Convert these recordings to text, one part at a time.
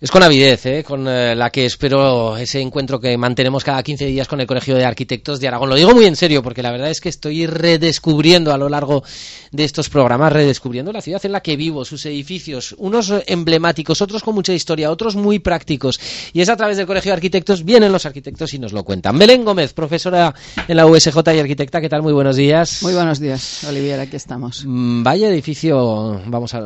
Es con avidez, ¿eh? con eh, la que espero ese encuentro que mantenemos cada 15 días con el Colegio de Arquitectos de Aragón. Lo digo muy en serio, porque la verdad es que estoy redescubriendo a lo largo de estos programas, redescubriendo la ciudad en la que vivo, sus edificios, unos emblemáticos, otros con mucha historia, otros muy prácticos. Y es a través del Colegio de Arquitectos, vienen los arquitectos y nos lo cuentan. Belén Gómez, profesora en la USJ y arquitecta, ¿qué tal? Muy buenos días. Muy buenos días, Olivier, aquí estamos. Mm, vaya edificio, vamos a,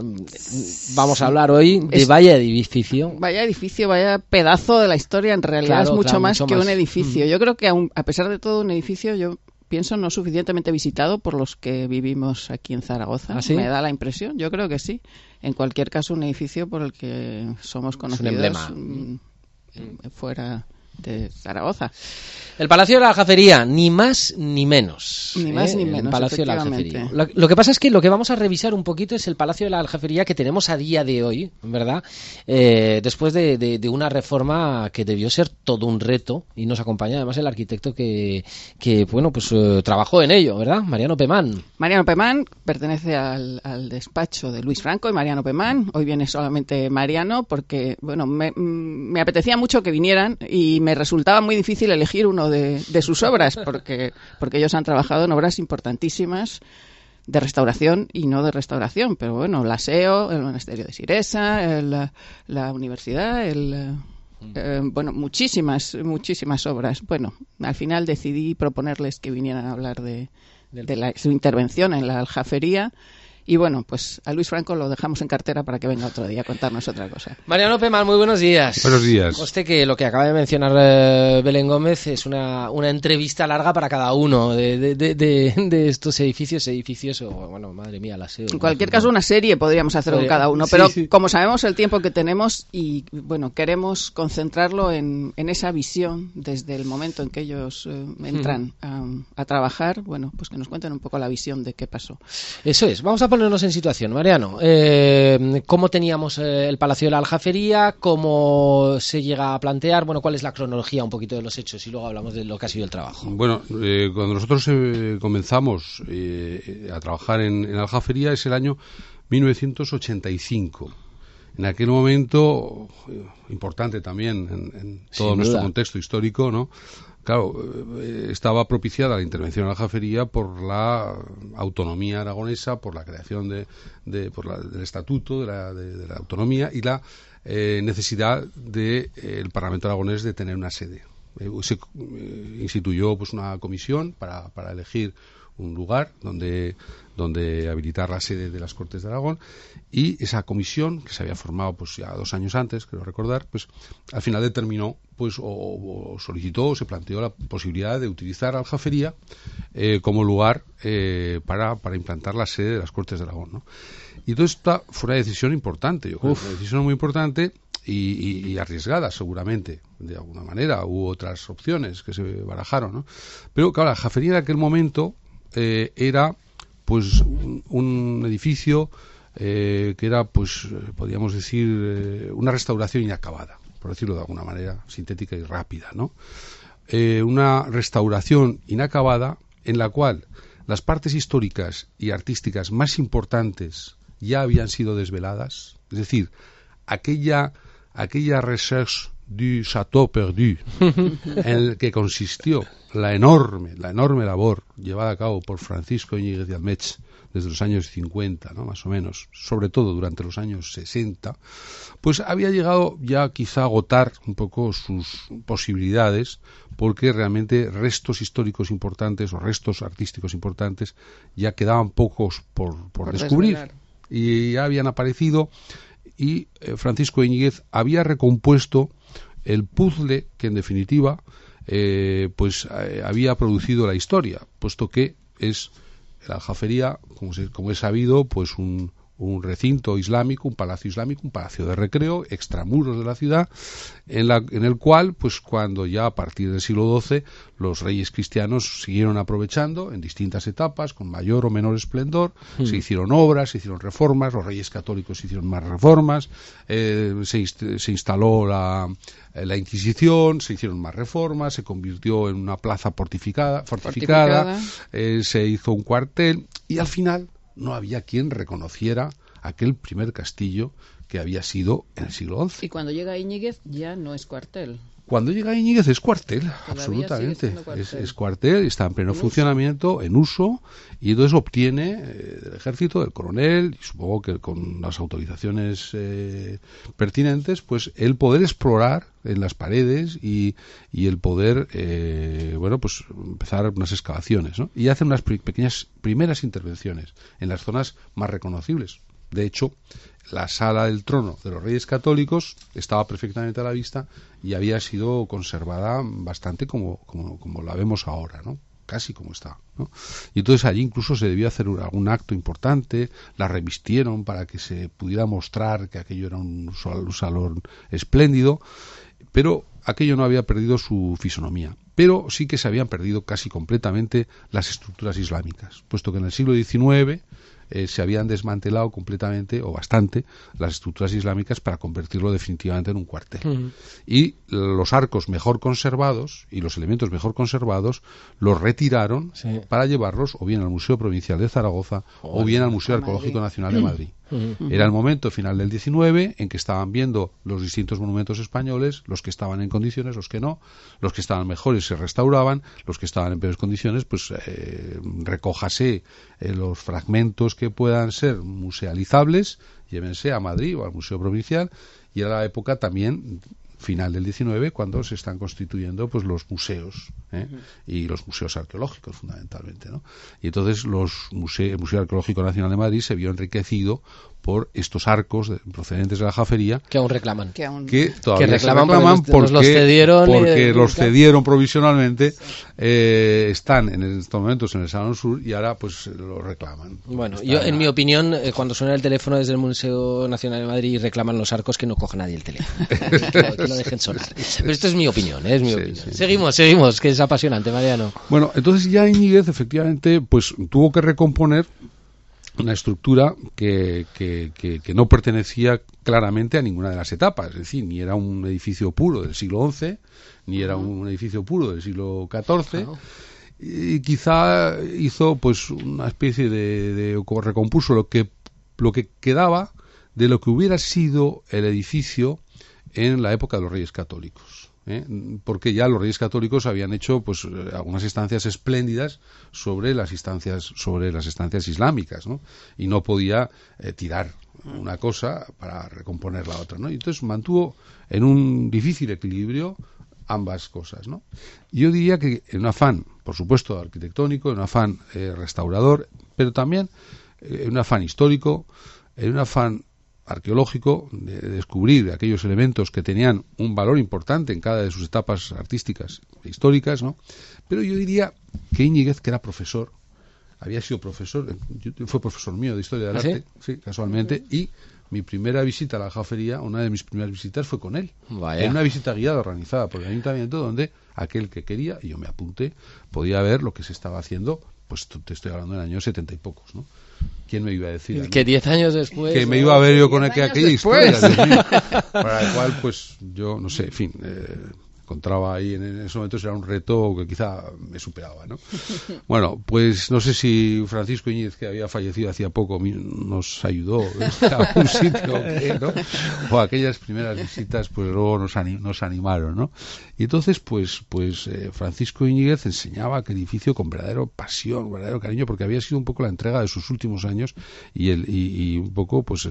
vamos a hablar hoy de vaya edificio vaya edificio, vaya pedazo de la historia, en realidad es mucho más que un edificio. Mm. Yo creo que a pesar de todo un edificio, yo pienso no suficientemente visitado por los que vivimos aquí en Zaragoza. ¿Ah, Me da la impresión, yo creo que sí. En cualquier caso, un edificio por el que somos conocidos mm, fuera de Zaragoza. El Palacio de la Aljafería, ni más ni menos. Ni más ¿eh? ni menos. El Palacio de la Aljafería. Lo, que pasa es que lo que vamos a revisar un poquito es el Palacio de la Aljafería que tenemos a día de hoy, ¿verdad? Eh, después de, una reforma que debió ser todo un reto y nos acompaña además el arquitecto que, que bueno, pues eh, trabajó en ello, ¿verdad? Mariano Pemán. Mariano Pemán pertenece al, despacho de Luis Franco y Mariano Pemán. Hoy viene solamente Mariano porque, bueno, me, me apetecía mucho que vinieran y me resultaba muy difícil elegir uno de, sus obras, porque, porque ellos han trabajado en obras importantísimas de restauración y no de restauración, pero bueno, la SEO, el monasterio de Siresa, la universidad, el, eh, bueno, muchísimas, muchísimas obras. Bueno, al final decidí proponerles que vinieran a hablar de, de su intervención en la aljafería y bueno, pues a Luis Franco lo dejamos en cartera para que venga otro día a contarnos otra cosa. Mariano Pemal, muy buenos días. Buenos días. Usted que lo que acaba de mencionar eh, Belén Gómez es una, una entrevista larga para cada uno de, de, de, estos edificios, edificios o, bueno, madre mía, la SEO. En cualquier caso, una serie podríamos hacer con cada uno, pero como sabemos el tiempo que tenemos y, bueno, queremos concentrarlo en, en esa visión desde el momento en que ellos eh, entran a, a, trabajar, bueno, pues que nos cuenten un poco la visión de qué pasó. Eso es. Vamos a ponernos en situación, Mariano. Eh, ¿Cómo teníamos eh, el Palacio de la Aljafería? ¿Cómo se llega a plantear? Bueno, ¿cuál es la cronología un poquito de los hechos? Y luego hablamos de lo que ha sido el trabajo. Bueno, eh, cuando nosotros comenzamos a trabajar en, en Aljafería es el año 1985 en aquel momento importante también en, todo nuestro contexto histórico, ¿no? Claro, eh, estaba propiciada la intervención en la jafería por la autonomía aragonesa, por la creación de, por del estatuto de la, autonomía y la eh, necesidad del de, eh, Parlamento aragonés de tener una sede. se instituyó pues una comisión para, para elegir un lugar donde, donde habilitar la sede de las Cortes de Aragón y esa comisión que se había formado pues ya dos años antes, creo recordar, pues al final determinó pues o, solicitó o se planteó la posibilidad de utilizar Aljafería eh, como lugar eh, para, para implantar la sede de las Cortes de Aragón. ¿no? Y todo esta fue una decisión importante, yo creo, una decisión muy importante y, arriesgada seguramente, de alguna manera. Hubo otras opciones que se barajaron, ¿no? Pero claro, la Aljafería en aquel momento eh, era pues un, edificio eh, que era pues podríamos decir eh, una restauración inacabada por decirlo de alguna manera sintética y rápida no una restauración inacabada en la cual las partes históricas y artísticas más importantes ya habían sido desveladas. Es decir aquella aquella recherche du château perdu en el que consistió la enorme, la enorme labor llevada a cabo por Francisco Íñiguez de Almech desde los años 50, ¿no? más o menos, sobre todo durante los años 60, pues había llegado ya quizá a agotar un poco sus posibilidades, porque realmente restos históricos importantes o restos artísticos importantes ya quedaban pocos por, descubrir. Y ya habían aparecido y eh, Francisco Íñiguez había recompuesto el puzzle que en definitiva eh, pues eh, había producido la historia, puesto que es la aljafería, como, como es sabido, pues un, un recinto islámico, un palacio islámico, un palacio de recreo, extramuros de la ciudad, en, la, en el cual, pues cuando ya a partir del siglo XII los reyes cristianos siguieron aprovechando en distintas etapas, con mayor o menor esplendor, hmm. se hicieron obras, se hicieron reformas, los reyes católicos hicieron más reformas, eh, se, se, instaló la, la Inquisición, se hicieron más reformas, se convirtió en una plaza fortificada, fortificada, eh, se hizo un cuartel y al final no había quien reconociera aquel primer castillo que había sido en el siglo XI. Y cuando llega Íñiguez ya no es cuartel. Cuando llega Íñiguez es cuartel, absolutamente. Es, cuartel, está en pleno funcionamiento, en uso, y entonces obtiene eh, del ejército, del coronel, y supongo que con las autorizaciones eh, pertinentes, pues el poder explorar en las paredes y, y el poder, eh, bueno, pues empezar unas excavaciones, ¿no? Y hace unas pequeñas primeras intervenciones en las zonas más reconocibles. De hecho, la sala del trono de los reyes católicos estaba perfectamente a la vista y había sido conservada bastante como, como, la vemos ahora, ¿no? casi como está. ¿no? Y entonces allí incluso se debió hacer algún acto importante, la revistieron para que se pudiera mostrar que aquello era un, salón espléndido, pero aquello no había perdido su fisonomía. Pero sí que se habían perdido casi completamente las estructuras islámicas, puesto que en el siglo XIX eh, se habían desmantelado completamente o bastante las estructuras islámicas para convertirlo definitivamente en un cuartel. Y los arcos mejor conservados y los elementos mejor conservados los retiraron para llevarlos o bien al Museo Provincial de Zaragoza o, bien al Museo Arqueológico Nacional de Madrid. Era el momento final del 19 en que estaban viendo los distintos monumentos españoles, los que estaban en condiciones, los que no, los que estaban mejores se restauraban, los que estaban en peores condiciones, pues eh, recójase eh, los fragmentos que puedan ser musealizables, llévense a Madrid o al Museo Provincial, y era la época también final del 19 cuando se están constituyendo pues los museos ¿eh? y los museos arqueológicos fundamentalmente ¿no? y entonces los el Museo Arqueológico Nacional de Madrid se vio enriquecido por estos arcos procedentes de la jafería que aún reclaman. Que, todavía reclaman, porque, los cedieron, porque los cedieron provisionalmente eh, están en estos momentos en el Salón Sur y ahora pues lo reclaman. Bueno yo en mi opinión eh, cuando suena el teléfono desde el Museo Nacional de Madrid y reclaman los arcos que no coja nadie el teléfono. Que, lo dejen sonar. Pero esto es mi opinión ¿eh? es mi opinión. seguimos seguimos que es apasionante Mariano. Bueno entonces ya Iñiguez efectivamente pues tuvo que recomponer una estructura que, que, que, no pertenecía claramente a ninguna de las etapas, es decir, ni era un edificio puro del siglo XI, ni era un edificio puro del siglo XIV, y quizá hizo pues una especie de, de recompuso lo que, lo que quedaba de lo que hubiera sido el edificio en la época de los reyes católicos. ¿Eh? porque ya los reyes católicos habían hecho pues algunas estancias espléndidas sobre las instancias sobre las estancias islámicas ¿no? y no podía eh, tirar una cosa para recomponer la otra ¿no? y entonces mantuvo en un difícil equilibrio ambas cosas ¿no? yo diría que en un afán por supuesto arquitectónico en un afán eh, restaurador pero también en un afán histórico en un afán arqueológico de, descubrir aquellos elementos que tenían un valor importante en cada de sus etapas artísticas e históricas, ¿no? Pero yo diría que Íñiguez, que era profesor, había sido profesor, fue profesor mío de Historia del ¿Ah, Arte, sí? casualmente, y mi primera visita a la jafería, una de mis primeras visitas fue con él. En una visita guiada organizada por el ayuntamiento donde aquel que quería, y yo me apunté, podía ver lo que se estaba haciendo, pues te estoy hablando en años setenta y pocos, ¿no? ¿Quién me iba a decir? Que diez años después. Que me iba a ver yo con aquella, aquella historia. para la cual, pues, yo, no sé, en fin. Eh, encontraba ahí en, ese momento era un reto que quizá me superaba, ¿no? Bueno, pues no sé si Francisco Iñiz, que había fallecido hacía poco, nos ayudó a un sitio, ¿no? O aquellas primeras visitas, pues luego nos, nos animaron, ¿no? Y entonces, pues, pues eh, Francisco Iñiguez enseñaba aquel edificio con verdadero pasión, verdadero cariño, porque había sido un poco la entrega de sus últimos años y, el, y, un poco, pues,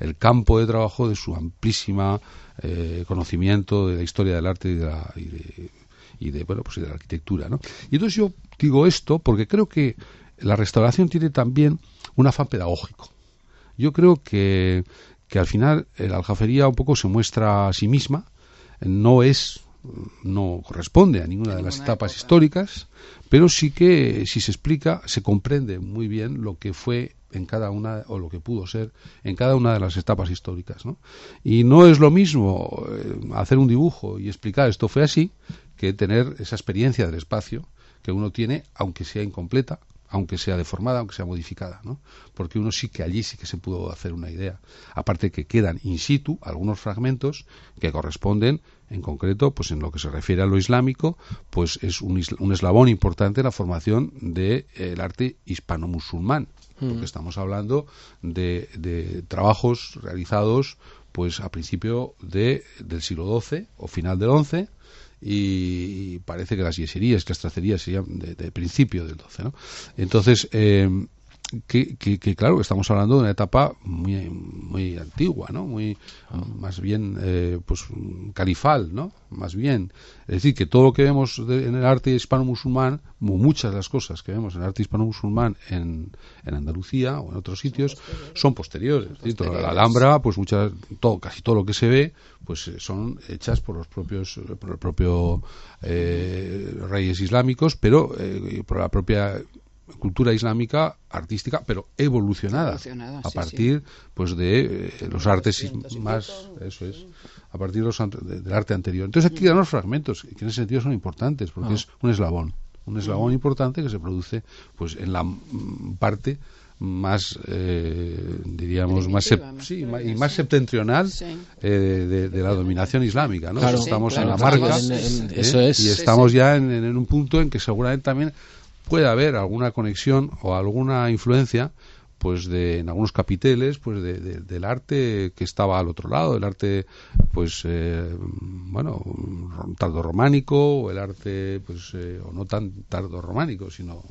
el campo de trabajo de su amplísima eh, conocimiento de la historia del arte y de, la, y de, bueno pues de la arquitectura ¿no? y entonces yo digo esto porque creo que la restauración tiene también un afán pedagógico yo creo que, que al final la aljafería un poco se muestra a sí misma no es no corresponde a ninguna de las etapas históricas, pero sí que si se explica se comprende muy bien lo que fue en cada una, o lo que pudo ser, en cada una de las etapas históricas. ¿no? Y no es lo mismo eh, hacer un dibujo y explicar esto fue así, que tener esa experiencia del espacio que uno tiene, aunque sea incompleta, aunque sea deformada, aunque sea modificada, ¿no? Porque uno sí que allí sí que se pudo hacer una idea. Aparte que quedan in situ algunos fragmentos que corresponden, en concreto, pues en lo que se refiere a lo islámico, pues es un, eslabón importante en la formación del arte hispano-musulmán, porque mm. estamos hablando de, de trabajos realizados pues a principio de, del siglo XII o final del XI y parece que las yeserías, que las tracerías serían de, principio del 12. ¿no? Entonces, eh, que, que, claro, estamos hablando de una etapa muy, muy antigua, ¿no? Muy, más bien, eh, pues, califal, ¿no? Más bien. Es decir, que todo lo que vemos en el arte hispano-musulmán, muchas de las cosas que vemos en el arte hispano-musulmán en, en, Andalucía o en otros sitios, son posteriores. la Alhambra, pues, muchas, todo, casi todo lo que se ve, pues, eh, son hechas por los propios, por el propio eh, reyes islámicos, pero por la propia cultura islámica artística pero evolucionada, a partir pues de eh, los artes más eso es a partir de los, del arte anterior. Entonces aquí dan los fragmentos que en ese sentido son importantes porque ah. es un eslabón un eslabón importante que se produce pues en la parte más eh, diríamos más, sí, y más septentrional eh, de, la dominación islámica ¿no? estamos en la marca eso es. y estamos ya en, en, un punto en que seguramente también puede haber alguna conexión o alguna influencia pues de en algunos capiteles pues de, del arte que estaba al otro lado el arte pues eh, bueno tardo románico o el arte pues eh, o no tan tardo románico sino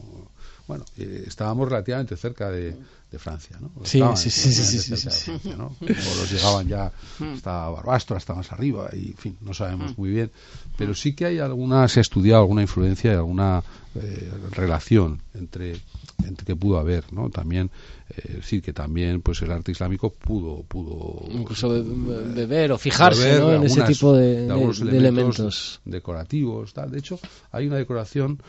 bueno, eh, estábamos relativamente cerca de, Francia, ¿no? Sí, sí, sí, sí, sí, ¿no? O los llegaban ya hasta Barbastro, hasta más arriba, y en fin, no sabemos muy bien. Pero sí que hay alguna, se ha estudiado alguna influencia y alguna eh, relación entre, entre que pudo haber, ¿no? También eh, decir que también pues el arte islámico pudo pudo incluso beber o fijarse en ese tipo de, elementos, decorativos tal de hecho hay una decoración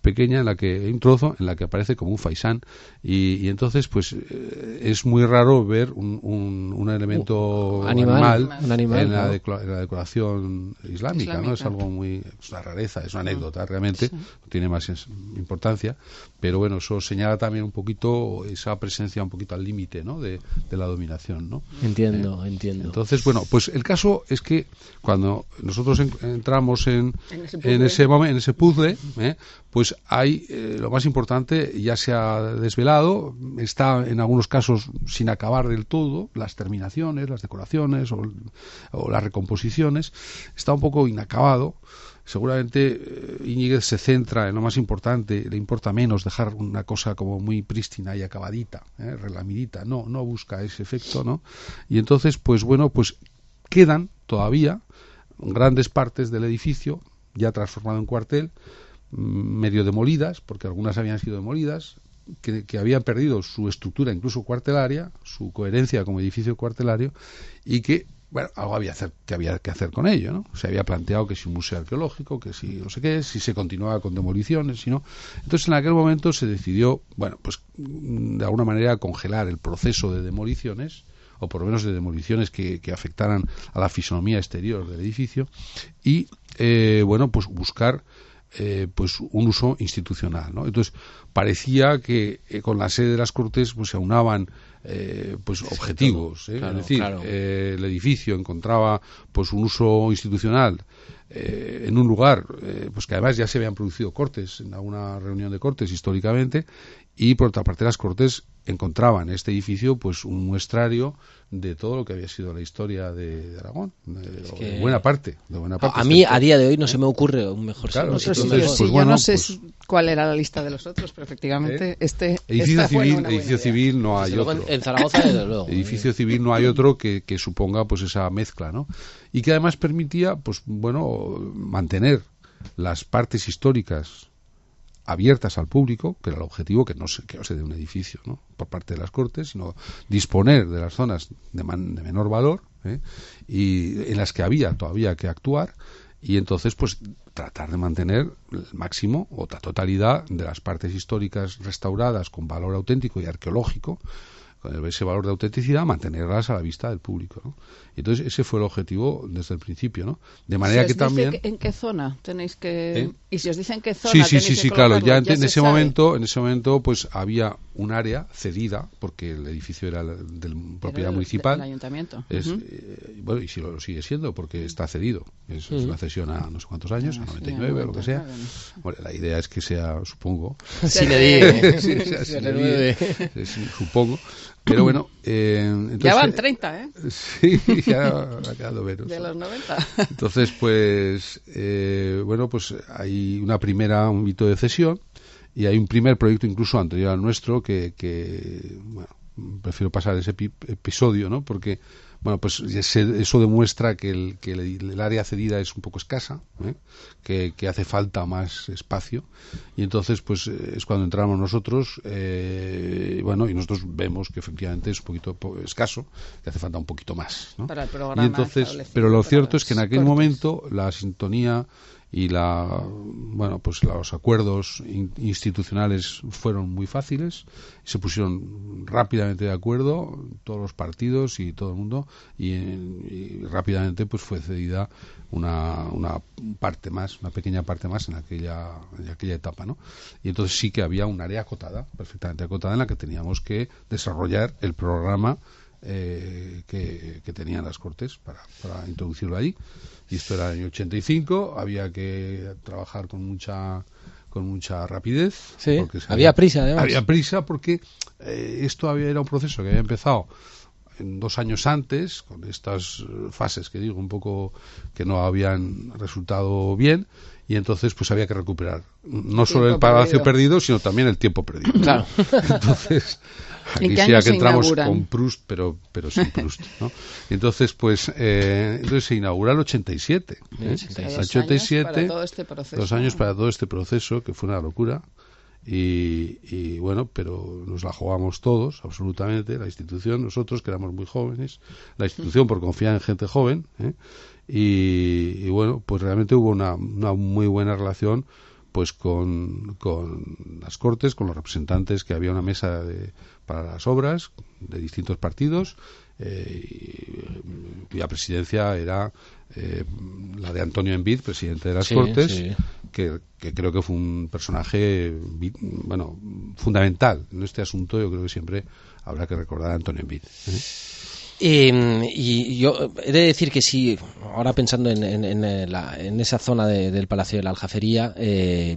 pequeña en la que hay un trozo en la que aparece como un faisán y, entonces pues eh, es muy raro ver un, un, elemento animal, en, la decoración islámica, no es algo muy es una rareza es una anécdota realmente tiene más importancia pero bueno eso señala también un poquito esa presencia un poquito al límite ¿no? de, la dominación. ¿no? Entiendo, eh, entiendo. Entonces, bueno, pues el caso es que cuando nosotros entramos en, en, ese, momento, en ese puzzle, ¿eh? Pues hay eh, lo más importante ya se ha desvelado, está en algunos casos sin acabar del todo, las terminaciones, las decoraciones o, las recomposiciones, está un poco inacabado seguramente eh, Íñiguez se centra en lo más importante, le importa menos dejar una cosa como muy prístina y acabadita, ¿eh? relamidita, no, no busca ese efecto, ¿no? Y entonces, pues bueno, pues quedan todavía grandes partes del edificio ya transformado en cuartel, medio demolidas, porque algunas habían sido demolidas, que, habían perdido su estructura incluso cuartelaria, su coherencia como edificio cuartelario, y que bueno, algo había que había que hacer con ello, ¿no? Se había planteado que si un museo arqueológico, que si no sé qué, si se continuaba con demoliciones, si no. Entonces, en aquel momento se decidió, bueno, pues de alguna manera congelar el proceso de demoliciones, o por lo menos de demoliciones que, afectaran a la fisonomía exterior del edificio, y, eh, bueno, pues buscar eh, pues un uso institucional, ¿no? Entonces, parecía que eh, con la sede de las Cortes pues se aunaban eh, pues objetivos es decir el edificio encontraba pues un uso institucional en un lugar pues que además ya se habían producido cortes en alguna reunión de cortes históricamente y por otra parte las cortes encontraban en este edificio pues un muestrario de todo lo que había sido la historia de, Aragón de, buena parte de buena parte a, mí a día de hoy no se me ocurre un mejor claro, sitio. Pues, yo no sé pues cuál era la lista de los otros pero efectivamente este edificio civil edificio civil no hay otro. en, Zaragoza desde luego edificio civil no hay otro que, que suponga pues esa mezcla no y que además permitía pues bueno mantener las partes históricas abiertas al público, que era el objetivo, que no se, que de un edificio ¿no? por parte de las Cortes, sino disponer de las zonas de, menor valor ¿eh? y en las que había todavía que actuar y entonces pues tratar de mantener el máximo o la totalidad de las partes históricas restauradas con valor auténtico y arqueológico ese valor de autenticidad, mantenerlas a la vista del público. ¿no? Entonces, ese fue el objetivo desde el principio, ¿no? De manera que también... ¿En qué zona tenéis que...? ¿Eh? Y si os dicen qué zona Sí, sí, sí, sí claro. Ya, en, ese momento, en ese momento, pues había un área cedida, porque el edificio era de propiedad municipal. Del ayuntamiento. Es, eh, bueno, y si lo, sigue siendo, porque está cedido. Es, una cesión a no sé cuántos años, a 99, o lo que sea. Bueno, la idea es que sea, supongo... Sí, sí, supongo. Pero bueno, eh, entonces, ya van 30, ¿eh? Sí, ya ha quedado menos. De los 90. Entonces, pues, eh, bueno, pues hay una primera, un hito de cesión y hay un primer proyecto incluso anterior al nuestro que, que bueno, prefiero pasar ese episodio, ¿no? Porque bueno, pues eso demuestra que, el, que el, área cedida es un poco escasa, ¿eh? que, hace falta más espacio y entonces pues es cuando entramos nosotros, eh, bueno, y nosotros vemos que efectivamente es un poquito escaso, que hace falta un poquito más. ¿no? Para el programa y entonces, pero lo cierto es que en aquel momento la sintonía y la bueno pues los acuerdos institucionales fueron muy fáciles se pusieron rápidamente de acuerdo todos los partidos y todo el mundo y, rápidamente pues fue cedida una, una parte más una pequeña parte más en aquella en aquella etapa no y entonces sí que había un área acotada perfectamente acotada en la que teníamos que desarrollar el programa eh, que, que, tenían las Cortes para, para introducirlo allí y esto era en el 85, había que trabajar con mucha con mucha rapidez. Sí, había prisa, además. Había prisa porque eh, esto había, era un proceso que había empezado en dos años antes, con estas fases que digo un poco que no habían resultado bien, y entonces pues había que recuperar no solo el palacio perdido. sino también el tiempo perdido. Claro. Entonces, Aquí sí que entramos con Proust, pero, pero sin Proust, ¿no? Entonces, pues, eh, entonces se inaugura el 87. ¿eh? 87, este dos años para todo este proceso, que fue una locura. Y, y, bueno, pero nos la jugamos todos, absolutamente, la institución, nosotros que éramos muy jóvenes, la institución por confiar en gente joven, ¿eh? y, y, bueno, pues realmente hubo una, una muy buena relación pues con, con, las Cortes, con los representantes, que había una mesa de, para las obras de distintos partidos, eh, cuya presidencia era eh, la de Antonio Envid, presidente de las Cortes, Que, creo que fue un personaje bueno fundamental en este asunto. Yo creo que siempre habrá que recordar a Antonio Envid. ¿eh? Em, y yo he de decir que sí, ahora pensando en, en, en, esa zona del Palacio de la Aljafería, eh,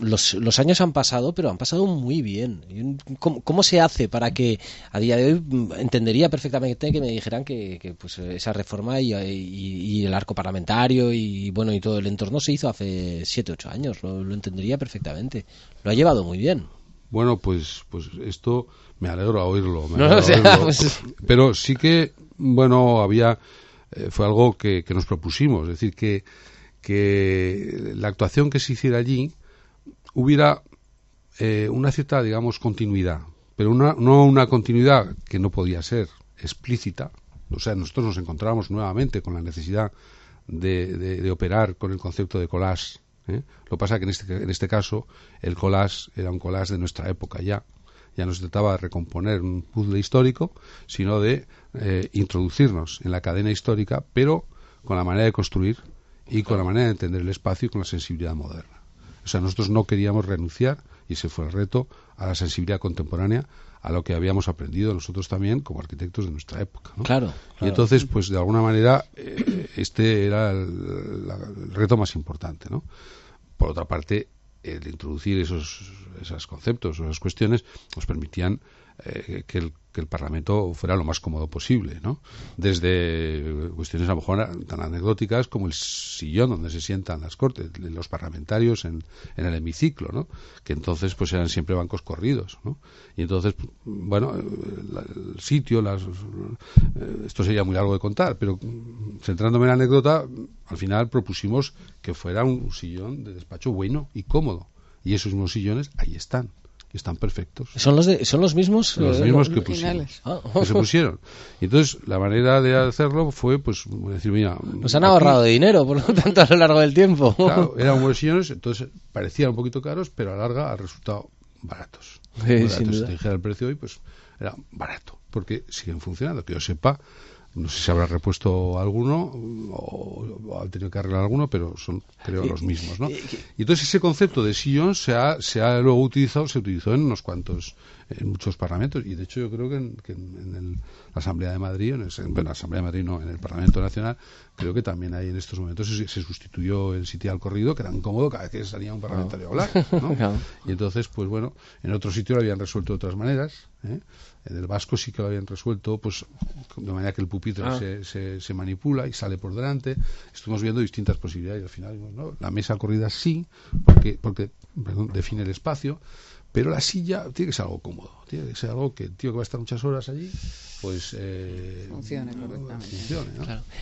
los, los, años han pasado, pero han pasado muy bien. ¿Cómo, se hace para que a día de hoy mm, entendería perfectamente que me dijeran que, pues esa reforma y, el arco parlamentario y bueno y todo el entorno se hizo hace siete ocho años? Lo, lo entendería perfectamente. Lo ha llevado muy bien. Bueno, pues, pues esto me alegro a oírlo. Pues Pero sí que, bueno, había, eh, fue algo que, nos propusimos, es decir, que, que la actuación que se hiciera allí hubiera eh, una cierta, digamos, continuidad, pero una, no una continuidad que no podía ser explícita. O sea, nosotros nos encontramos nuevamente con la necesidad de, de operar con el concepto de collage ¿eh? Lo que pasa es que en este, en este caso el collage era un collage de nuestra época ya. Ya no se trataba de recomponer un puzzle histórico, sino de eh, introducirnos en la cadena histórica, pero con la manera de construir y con la manera de entender el espacio y con la sensibilidad moderna. O sea, nosotros no queríamos renunciar, y ese fue el reto, a la sensibilidad contemporánea, a lo que habíamos aprendido nosotros también como arquitectos de nuestra época. Claro, Y entonces, pues de alguna manera, eh, este era el, el, reto más importante, ¿no? Por otra parte, el introducir esos, esos conceptos, esas cuestiones, nos permitían eh, que, el, que, el, Parlamento fuera lo más cómodo posible, ¿no? Desde cuestiones a lo mejor tan anecdóticas como el sillón donde se sientan las cortes, los parlamentarios en, el hemiciclo, ¿no? Que entonces pues eran siempre bancos corridos, ¿no? Y entonces, bueno, el, sitio, las, eh, esto sería muy largo de contar, pero centrándome en la anécdota, al final propusimos que fuera un sillón de despacho bueno y cómodo. Y esos mismos sillones ahí están están perfectos. ¿Son los, son los mismos? Los mismos que, pusimos, ah. que se pusieron. Y entonces, la manera de hacerlo fue, pues, decir, mira... Nos han ahorrado de dinero, por lo tanto, a lo largo del tiempo. Claro, eran buenos sillones, entonces parecían un poquito caros, pero a la larga han resultado baratos. Sí, sin Si te dijera el precio hoy, pues era barato. porque siguen funcionando. Que yo sepa, no sé si habrá repuesto alguno o, ha tenido que arreglar alguno, pero son, creo, los mismos, ¿no? Y entonces ese concepto de sillón se ha, se ha luego utilizado, se utilizó en unos cuantos, en muchos parlamentos, y de hecho yo creo que en, la Asamblea de Madrid, en, la Asamblea de Madrid no, en el Parlamento Nacional, creo que también hay en estos momentos se, sustituyó el sitio al corrido, que era incómodo cada vez que salía un parlamentario a hablar, ¿no? Y entonces, pues bueno, en otro sitio lo habían resuelto de otras maneras, ¿eh? En el vasco sí que lo habían resuelto, pues de manera que el pupitre ah. se, se, manipula y sale por delante. Estuvimos viendo distintas posibilidades y al final, ¿no? la mesa corrida sí, porque, porque define el espacio, pero la silla tiene que ser algo cómodo, tiene que ser algo que el tío que va a estar muchas horas allí, pues eh, funcione correctamente.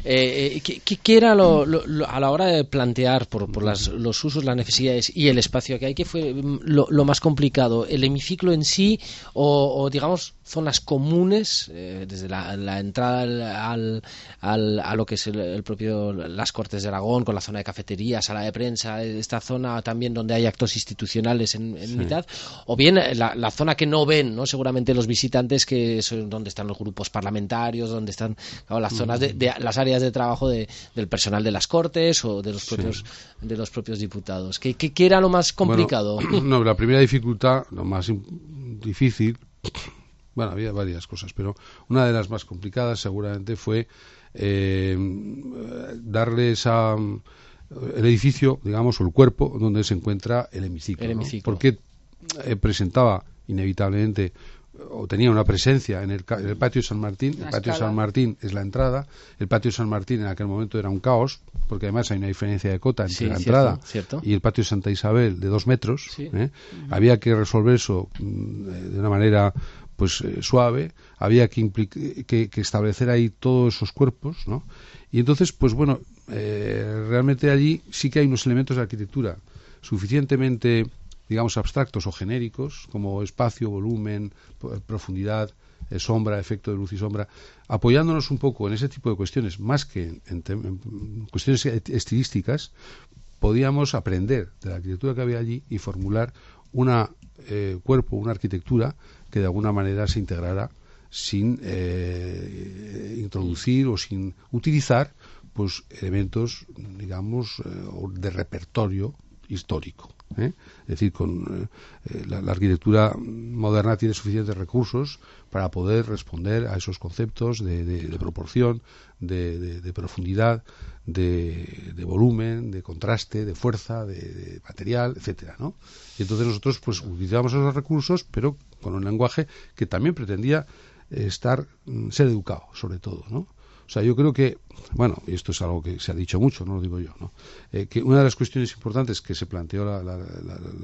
Eh, eh, ¿qué, era lo, a la hora de plantear por, por las, los usos, las necesidades y el espacio que hay? ¿Qué fue mm, lo, más complicado? ¿El hemiciclo en sí o, digamos, zonas comunes, desde la, entrada al, al, a lo que es el, propio las Cortes de Aragón, con la zona de cafetería, sala de prensa, esta zona también donde hay actos institucionales en, mitad? o bien la, la, zona que no ven, ¿no? Seguramente los visitantes, que es donde están los grupos parlamentarios, donde están las zonas de, las áreas de trabajo de, del personal de las Cortes o de los propios de los propios diputados. ¿Qué, qué, era lo más complicado? no, la primera dificultad, lo más difícil, bueno, había varias cosas, pero una de las más complicadas seguramente fue eh, darle esa el edificio, digamos, o el cuerpo donde se encuentra el hemiciclo. Porque eh, presentaba inevitablemente o tenía una presencia en el, patio de San Martín. el patio de San Martín es la entrada. El patio de San Martín en aquel momento era un caos, porque además hay una diferencia de cota entre la entrada y el patio de Santa Isabel de dos metros. ¿eh? Había que resolver eso mm, de una manera pues eh, suave. Había que, que, establecer ahí todos esos cuerpos, ¿no? Y entonces, pues bueno, realmente allí sí que hay unos elementos de arquitectura suficientemente digamos, abstractos o genéricos, como espacio, volumen, profundidad, eh, sombra, efecto de luz y sombra, apoyándonos un poco en ese tipo de cuestiones, más que en, cuestiones estilísticas, podíamos aprender de la arquitectura que había allí y formular un eh, cuerpo, una arquitectura que de alguna manera se integrara sin eh, introducir o sin utilizar pues elementos digamos de repertorio histórico ¿eh? Es decir, con eh, la, arquitectura moderna tiene suficientes recursos para poder responder a esos conceptos de, proporción, de, profundidad, de, volumen, de contraste, de fuerza, de, material, etcétera, ¿no? Y entonces nosotros pues utilizamos esos recursos, pero con un lenguaje que también pretendía estar mm, ser educado, sobre todo, ¿no? O sea, yo creo que, bueno, y esto es algo que se ha dicho mucho, no lo digo yo, ¿no? Eh, que una de las cuestiones importantes que se planteó la,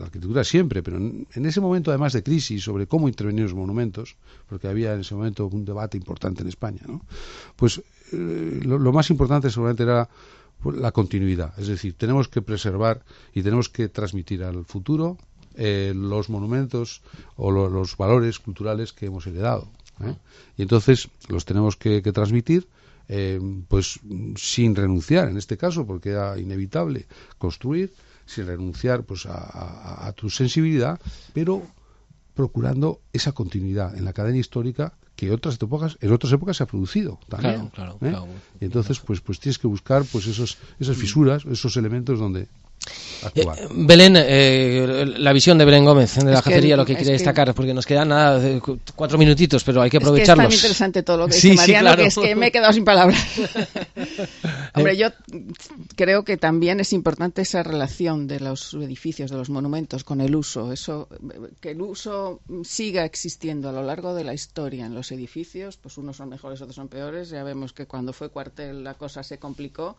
arquitectura siempre, pero en, ese momento además de crisis sobre cómo intervenir los monumentos, porque había en ese momento un debate importante en España, ¿no? Pues eh, lo, más importante seguramente era pues, la continuidad, es decir, tenemos que preservar y tenemos que transmitir al futuro eh, los monumentos o los valores culturales que hemos heredado. Y entonces los tenemos que transmitir eh, pues sin renunciar en este caso porque era inevitable construir sin renunciar pues a, tu sensibilidad pero procurando esa continuidad en la cadena histórica que otras épocas en otras épocas se ha producido también ¿eh? y entonces pues pues tienes que buscar pues esos esas fisuras esos elementos donde eh, Belén, eh, la visión de Belén Gómez de la cacería, lo que quiere destacar, porque nos quedan nada, cuatro minutitos, pero hay que aprovecharlos. Es, que es tan interesante todo lo que dice Mariano que es que me he quedado sin palabras. Hombre, yo creo que también es importante esa relación de los edificios, de los monumentos con el uso. Eso, que el uso siga existiendo a lo largo de la historia en los edificios, pues unos son mejores, otros son peores. Ya vemos que cuando fue cuartel la cosa se complicó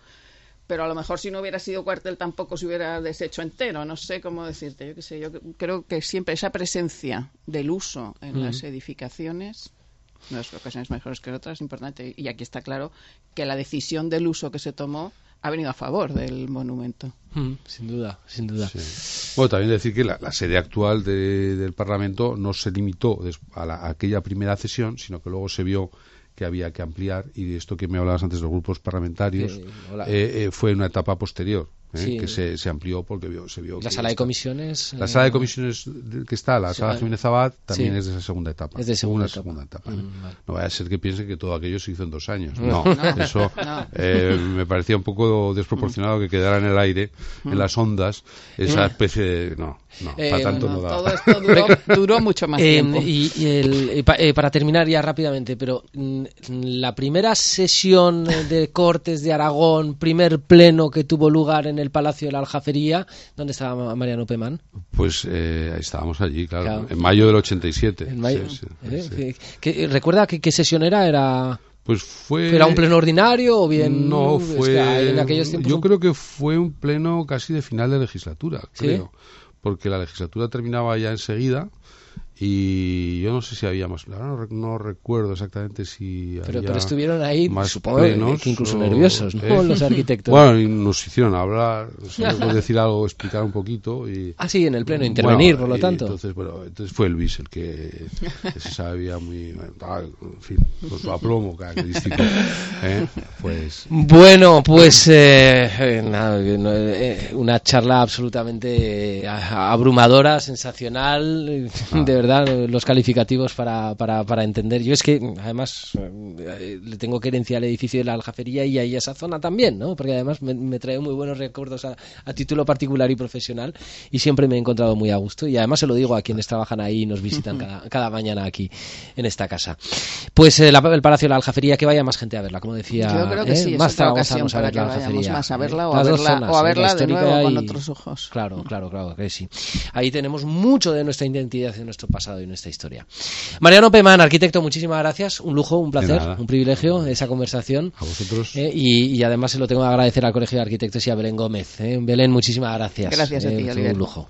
pero a lo mejor si no hubiera sido cuartel tampoco se hubiera deshecho entero, no sé cómo decirte, yo qué sé, yo creo que siempre esa presencia del uso en las edificaciones, no es ocasiones mejores que otras, es importante, y aquí está claro que la decisión del uso que se tomó ha venido a favor del monumento. sin duda, sin duda. Bueno, también decir que la, sede actual del Parlamento no se limitó a, a aquella primera cesión, sino que luego se vio que había que ampliar y esto que me hablabas antes de los grupos parlamentarios eh, eh, fue una etapa posterior. ¿Eh? que se, se, amplió porque vio, se vio. La sala de comisiones. La sala de comisiones que está, la sala Jiménez Abad, también es de esa segunda etapa. Es de segunda, etapa. segunda etapa. Mm, no vaya a ser que piense que todo aquello se hizo en dos años. No, eso eh, me parecía un poco desproporcionado que quedara en el aire, en las ondas, esa especie de. No, no, para tanto no, da. Todo esto duró, duró mucho más tiempo. Y, y el, para terminar ya rápidamente, pero mm, la primera sesión de Cortes de Aragón, primer pleno que tuvo lugar en el Palacio de la Aljafería, ¿dónde estaba Mariano Pemán? Pues eh, estábamos allí, claro, en mayo del 87. En mayo, ¿Eh? ¿Recuerda qué, sesión era? Era... Pues fue. ¿Era un pleno ordinario o bien.? No, fue. en aquellos tiempos yo creo que fue un pleno casi de final de legislatura, creo. Porque la legislatura terminaba ya enseguida y yo no sé si había más, no, no recuerdo exactamente si pero, había pero estuvieron ahí, más supongo que incluso nerviosos, ¿no? Los arquitectos. Bueno, y nos hicieron hablar, nos decir algo, explicar un poquito. Y, ah, sí, en el pleno, intervenir, por lo tanto. Entonces, bueno, entonces fue Luis el que, se sabía muy, en fin, con su aplomo característico. ¿eh? Pues... Bueno, pues eh, eh, una charla absolutamente abrumadora, sensacional, de verdad los calificativos para, para, para entender. Yo es que, además, eh, le tengo querencia al edificio de la aljafería y a esa zona también, ¿no? Porque además me, trae muy buenos recuerdos a, título particular y profesional y siempre me he encontrado muy a gusto. Y además se lo digo a quienes trabajan ahí y nos visitan cada, cada mañana aquí en esta casa. Pues eh, el Palacio de la Aljafería, que vaya más gente a verla, como decía. Yo creo que ¿eh? sí, más ocasión para que vayamos más a verla o a verla, o a verla de nuevo con otros ojos. Claro, claro, claro que sí. Ahí tenemos mucho de nuestra identidad y de nuestro pasado y nuestra historia. Mariano Pemán, arquitecto, muchísimas gracias. Un lujo, un placer, un privilegio esa conversación. A vosotros. Eh, y, además se lo tengo que agradecer al Colegio de Arquitectos y a Belén Gómez. Eh. Belén, muchísimas gracias. Gracias a ti, eh, Un lujo.